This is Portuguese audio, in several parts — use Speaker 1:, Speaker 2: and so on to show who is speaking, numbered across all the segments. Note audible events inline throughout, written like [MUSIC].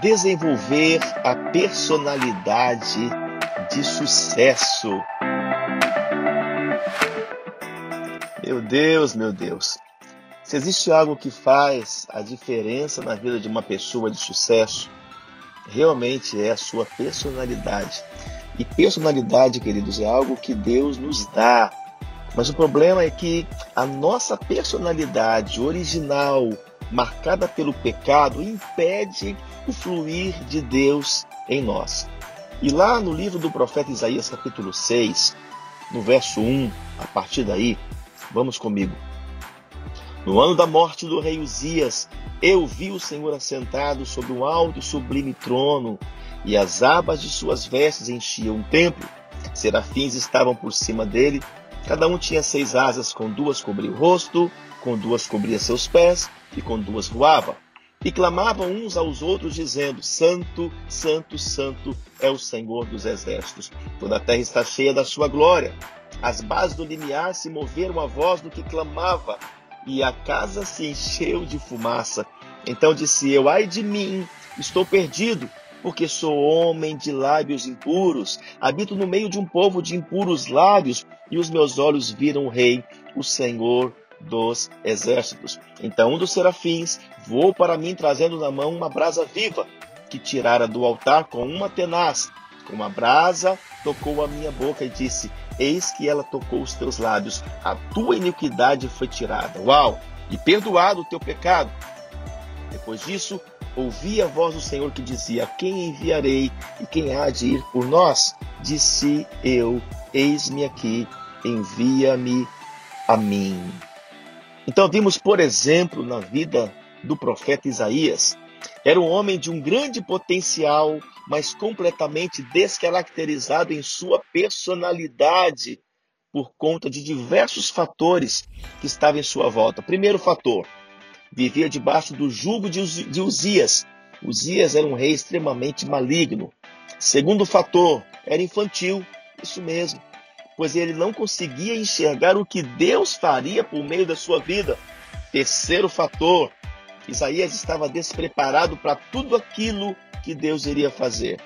Speaker 1: desenvolver a personalidade de sucesso. Meu Deus, meu Deus. Se existe algo que faz a diferença na vida de uma pessoa de sucesso, realmente é a sua personalidade. E personalidade, queridos, é algo que Deus nos dá. Mas o problema é que a nossa personalidade original, marcada pelo pecado, impede o fluir de Deus em nós. E lá no livro do profeta Isaías, capítulo 6, no verso 1, a partir daí, vamos comigo. No ano da morte do rei Uzias, eu vi o Senhor assentado sobre um alto e sublime trono, e as abas de suas vestes enchiam o templo. Serafins estavam por cima dele, cada um tinha seis asas, com duas cobria o rosto, com duas cobria seus pés, e com duas voava. E clamavam uns aos outros, dizendo: Santo, Santo, Santo é o Senhor dos exércitos. Toda a terra está cheia da sua glória. As bases do limiar se moveram a voz do que clamava, e a casa se encheu de fumaça. Então disse eu: Ai de mim, estou perdido, porque sou homem de lábios impuros. Habito no meio de um povo de impuros lábios, e os meus olhos viram o Rei, o Senhor dos exércitos. Então um dos serafins voou para mim, trazendo na mão uma brasa viva, que tirara do altar com uma tenaz. Com uma brasa tocou a minha boca e disse: Eis que ela tocou os teus lábios, a tua iniquidade foi tirada. Uau! E perdoado o teu pecado. Depois disso, ouvi a voz do Senhor que dizia: Quem enviarei e quem há de ir por nós? Disse eu: Eis-me aqui, envia-me a mim. Então vimos, por exemplo, na vida do profeta Isaías, era um homem de um grande potencial, mas completamente descaracterizado em sua personalidade por conta de diversos fatores que estavam em sua volta. Primeiro fator, vivia debaixo do jugo de Uzias. Uzias era um rei extremamente maligno. Segundo fator, era infantil. Isso mesmo pois ele não conseguia enxergar o que Deus faria por meio da sua vida. Terceiro fator, Isaías estava despreparado para tudo aquilo que Deus iria fazer.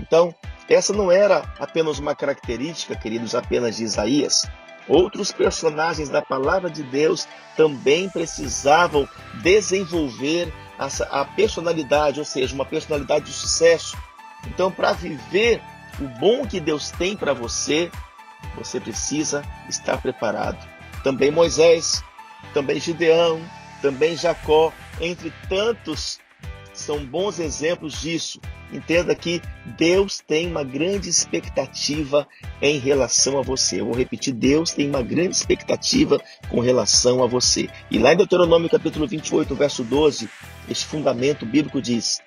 Speaker 1: Então, essa não era apenas uma característica, queridos, apenas de Isaías. Outros personagens da palavra de Deus também precisavam desenvolver a personalidade, ou seja, uma personalidade de sucesso. Então, para viver o bom que Deus tem para você, você precisa estar preparado. Também Moisés, também Gideão, também Jacó, entre tantos, são bons exemplos disso. Entenda que Deus tem uma grande expectativa em relação a você. Eu vou repetir: Deus tem uma grande expectativa com relação a você. E lá em Deuteronômio capítulo 28, verso 12, este fundamento bíblico diz: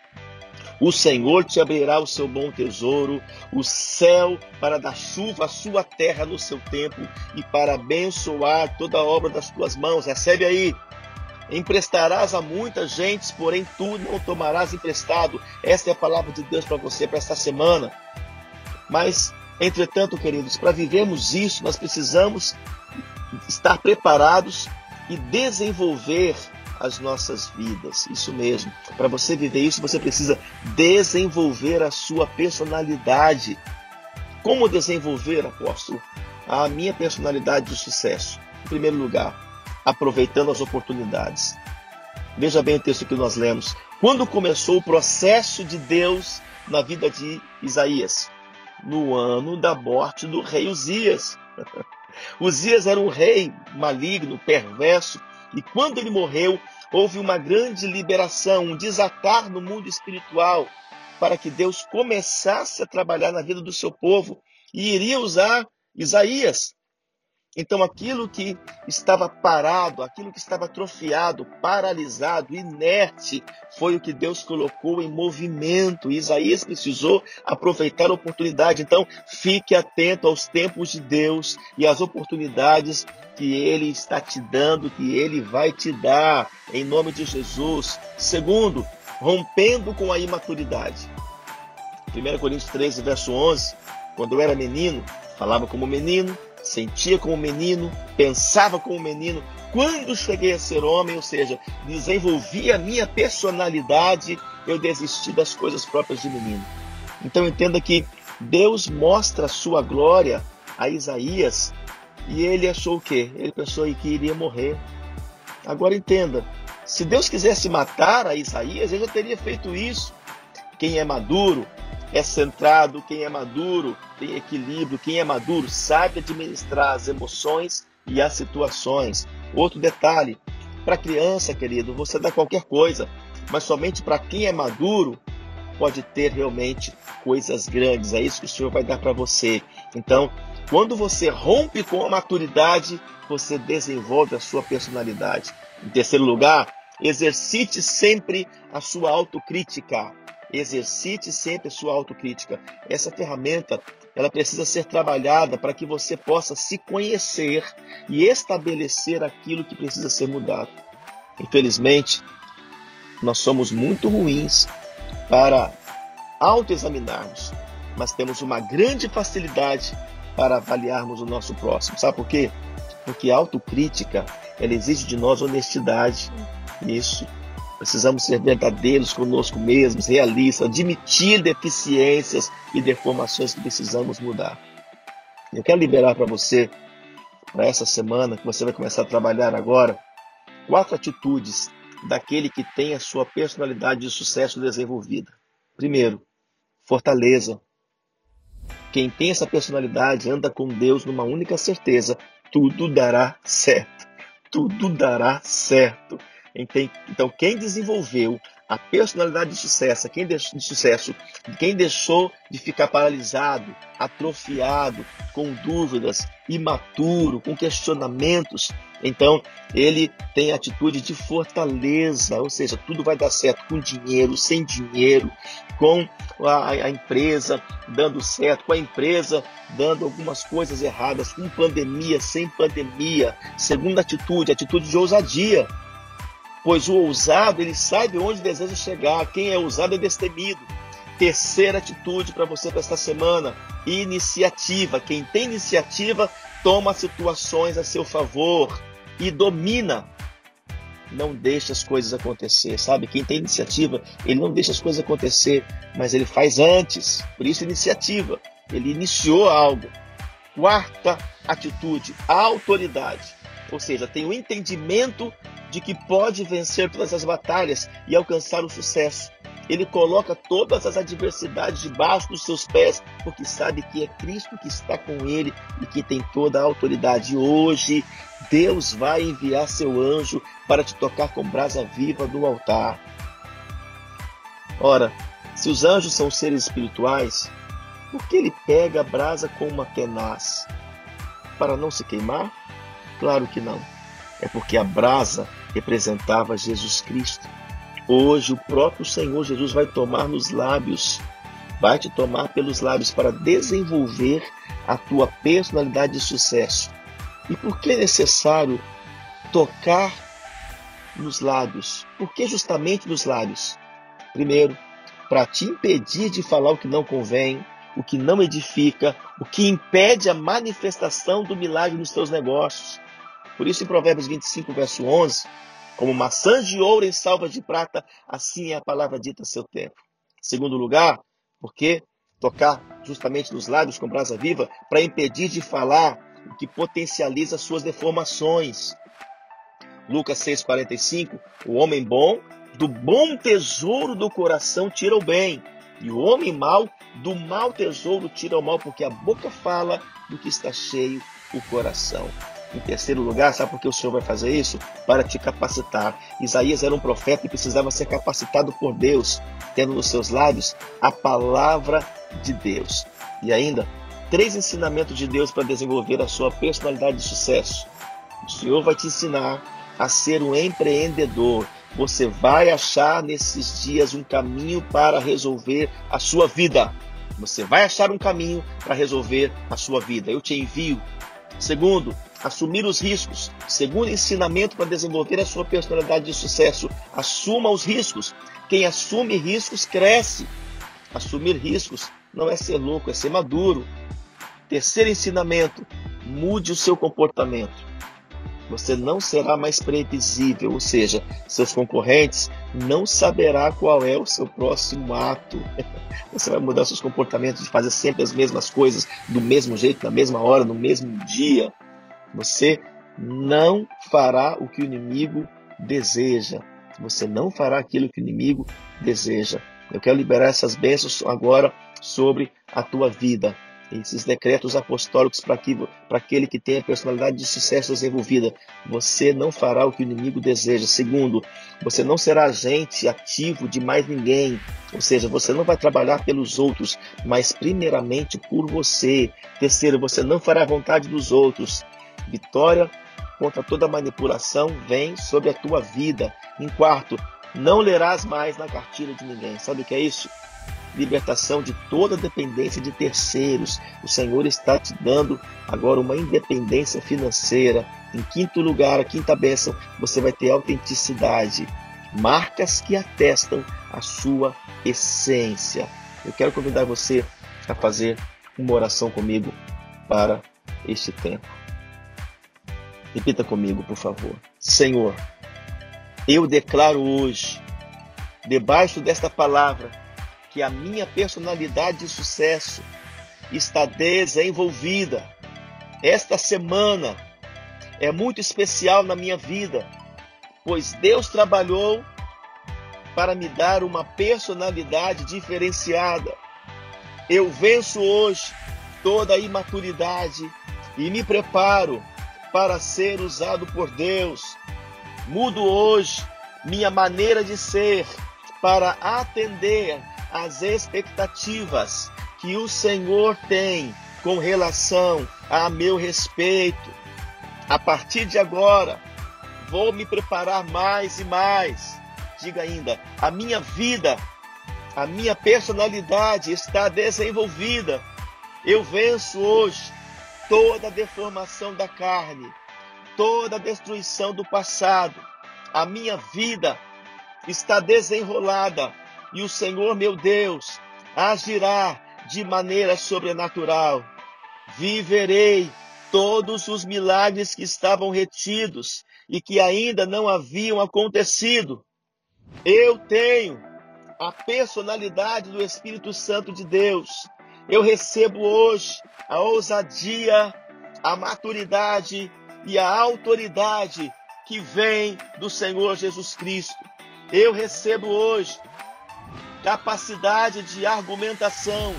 Speaker 1: o Senhor te abrirá o seu bom tesouro, o céu para dar chuva à sua terra no seu tempo e para abençoar toda a obra das tuas mãos. Recebe aí. Emprestarás a muitas gentes, porém tu não tomarás emprestado. Esta é a palavra de Deus para você para esta semana. Mas, entretanto, queridos, para vivermos isso, nós precisamos estar preparados e desenvolver as nossas vidas. Isso mesmo. Para você viver isso, você precisa desenvolver a sua personalidade. Como desenvolver, apóstolo? A minha personalidade de sucesso. Em primeiro lugar, aproveitando as oportunidades. Veja bem o texto que nós lemos. Quando começou o processo de Deus na vida de Isaías? No ano da morte do rei Uzias. [LAUGHS] Uzias era um rei maligno, perverso, e quando ele morreu, houve uma grande liberação, um desatar no mundo espiritual, para que Deus começasse a trabalhar na vida do seu povo e iria usar Isaías então, aquilo que estava parado, aquilo que estava atrofiado, paralisado, inerte, foi o que Deus colocou em movimento. Isaías precisou aproveitar a oportunidade. Então, fique atento aos tempos de Deus e às oportunidades que Ele está te dando, que Ele vai te dar, em nome de Jesus. Segundo, rompendo com a imaturidade. 1 Coríntios 13, verso 11. Quando eu era menino, falava como menino sentia como menino, pensava como menino. Quando cheguei a ser homem, ou seja, desenvolvi a minha personalidade, eu desisti das coisas próprias de menino. Então entenda que Deus mostra a sua glória a Isaías e ele achou o quê? Ele pensou que iria morrer. Agora entenda, se Deus quisesse matar a Isaías, ele já teria feito isso. Quem é maduro é centrado, quem é maduro tem equilíbrio, quem é maduro sabe administrar as emoções e as situações. Outro detalhe, para criança, querido, você dá qualquer coisa, mas somente para quem é maduro pode ter realmente coisas grandes. É isso que o Senhor vai dar para você. Então, quando você rompe com a maturidade, você desenvolve a sua personalidade. Em terceiro lugar, exercite sempre a sua autocrítica. Exercite sempre sua autocrítica. Essa ferramenta, ela precisa ser trabalhada para que você possa se conhecer e estabelecer aquilo que precisa ser mudado. Infelizmente, nós somos muito ruins para autoexaminarmos, mas temos uma grande facilidade para avaliarmos o nosso próximo. Sabe por quê? Porque a autocrítica, ela exige de nós honestidade. Isso. Precisamos ser verdadeiros conosco mesmos, realistas, admitir deficiências e deformações que precisamos mudar. Eu quero liberar para você, para essa semana, que você vai começar a trabalhar agora, quatro atitudes daquele que tem a sua personalidade de sucesso desenvolvida. Primeiro, fortaleza. Quem tem essa personalidade anda com Deus numa única certeza: tudo dará certo. Tudo dará certo. Então, quem desenvolveu a personalidade de sucesso, quem de sucesso, quem deixou de ficar paralisado, atrofiado, com dúvidas, imaturo, com questionamentos, então ele tem atitude de fortaleza, ou seja, tudo vai dar certo com dinheiro, sem dinheiro, com a, a empresa dando certo, com a empresa dando algumas coisas erradas, com pandemia, sem pandemia. Segunda atitude, atitude de ousadia pois o ousado ele sabe onde deseja chegar. Quem é ousado é destemido. Terceira atitude para você para esta semana: iniciativa. Quem tem iniciativa toma situações a seu favor e domina. Não deixa as coisas acontecer, sabe? Quem tem iniciativa, ele não deixa as coisas acontecer, mas ele faz antes. Por isso, iniciativa. Ele iniciou algo. Quarta atitude: autoridade. Ou seja, tem o entendimento de que pode vencer todas as batalhas e alcançar o sucesso. Ele coloca todas as adversidades debaixo dos seus pés, porque sabe que é Cristo que está com ele e que tem toda a autoridade. Hoje, Deus vai enviar seu anjo para te tocar com brasa viva do altar. Ora, se os anjos são seres espirituais, por que ele pega a brasa com uma tenaz? Para não se queimar? Claro que não. É porque a brasa representava Jesus Cristo. Hoje o próprio Senhor Jesus vai tomar nos lábios, vai te tomar pelos lábios para desenvolver a tua personalidade de sucesso. E por que é necessário tocar nos lábios? Por que justamente nos lábios? Primeiro, para te impedir de falar o que não convém, o que não edifica, o que impede a manifestação do milagre nos teus negócios. Por isso, em Provérbios 25, verso 11, como maçãs de ouro em salvas de prata, assim é a palavra dita a seu tempo. Segundo lugar, porque tocar justamente nos lábios com brasa viva para impedir de falar o que potencializa suas deformações. Lucas 6,45: O homem bom, do bom tesouro do coração tira o bem, e o homem mau, do mau tesouro tira o mal, porque a boca fala do que está cheio o coração. Em terceiro lugar, sabe por que o Senhor vai fazer isso? Para te capacitar. Isaías era um profeta e precisava ser capacitado por Deus, tendo nos seus lábios a palavra de Deus. E ainda, três ensinamentos de Deus para desenvolver a sua personalidade de sucesso. O Senhor vai te ensinar a ser um empreendedor. Você vai achar nesses dias um caminho para resolver a sua vida. Você vai achar um caminho para resolver a sua vida. Eu te envio. Segundo, assumir os riscos. Segundo ensinamento para desenvolver a sua personalidade de sucesso, assuma os riscos. Quem assume riscos cresce. Assumir riscos não é ser louco, é ser maduro. Terceiro ensinamento: mude o seu comportamento. Você não será mais previsível, ou seja, seus concorrentes não saberá qual é o seu próximo ato. [LAUGHS] Você vai mudar seus comportamentos de fazer sempre as mesmas coisas do mesmo jeito, na mesma hora, no mesmo dia. Você não fará o que o inimigo deseja. Você não fará aquilo que o inimigo deseja. Eu quero liberar essas bênçãos agora sobre a tua vida esses decretos apostólicos para aquele que tem a personalidade de sucesso desenvolvida. Você não fará o que o inimigo deseja. Segundo, você não será agente ativo de mais ninguém. Ou seja, você não vai trabalhar pelos outros, mas primeiramente por você. Terceiro, você não fará a vontade dos outros. Vitória contra toda manipulação vem sobre a tua vida. Em quarto, não lerás mais na cartilha de ninguém. Sabe o que é isso? libertação de toda dependência de terceiros. O Senhor está te dando agora uma independência financeira. Em quinto lugar, a quinta bênção, você vai ter autenticidade, marcas que atestam a sua essência. Eu quero convidar você a fazer uma oração comigo para este tempo. Repita comigo, por favor. Senhor, eu declaro hoje, debaixo desta palavra, que a minha personalidade de sucesso está desenvolvida. Esta semana é muito especial na minha vida, pois Deus trabalhou para me dar uma personalidade diferenciada. Eu venço hoje toda a imaturidade e me preparo para ser usado por Deus. Mudo hoje minha maneira de ser para atender as expectativas que o Senhor tem com relação a meu respeito. A partir de agora, vou me preparar mais e mais. Diga ainda, a minha vida, a minha personalidade está desenvolvida. Eu venço hoje toda a deformação da carne, toda a destruição do passado. A minha vida está desenrolada e o Senhor meu Deus agirá de maneira sobrenatural. Viverei todos os milagres que estavam retidos e que ainda não haviam acontecido. Eu tenho a personalidade do Espírito Santo de Deus. Eu recebo hoje a ousadia, a maturidade e a autoridade que vem do Senhor Jesus Cristo. Eu recebo hoje capacidade de argumentação,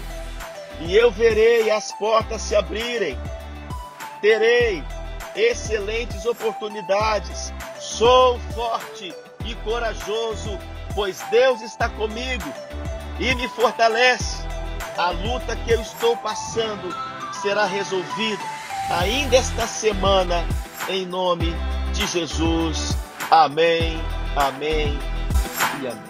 Speaker 1: e eu verei as portas se abrirem. Terei excelentes oportunidades. Sou forte e corajoso, pois Deus está comigo e me fortalece. A luta que eu estou passando será resolvida ainda esta semana, em nome de Jesus. Amém, amém e amém.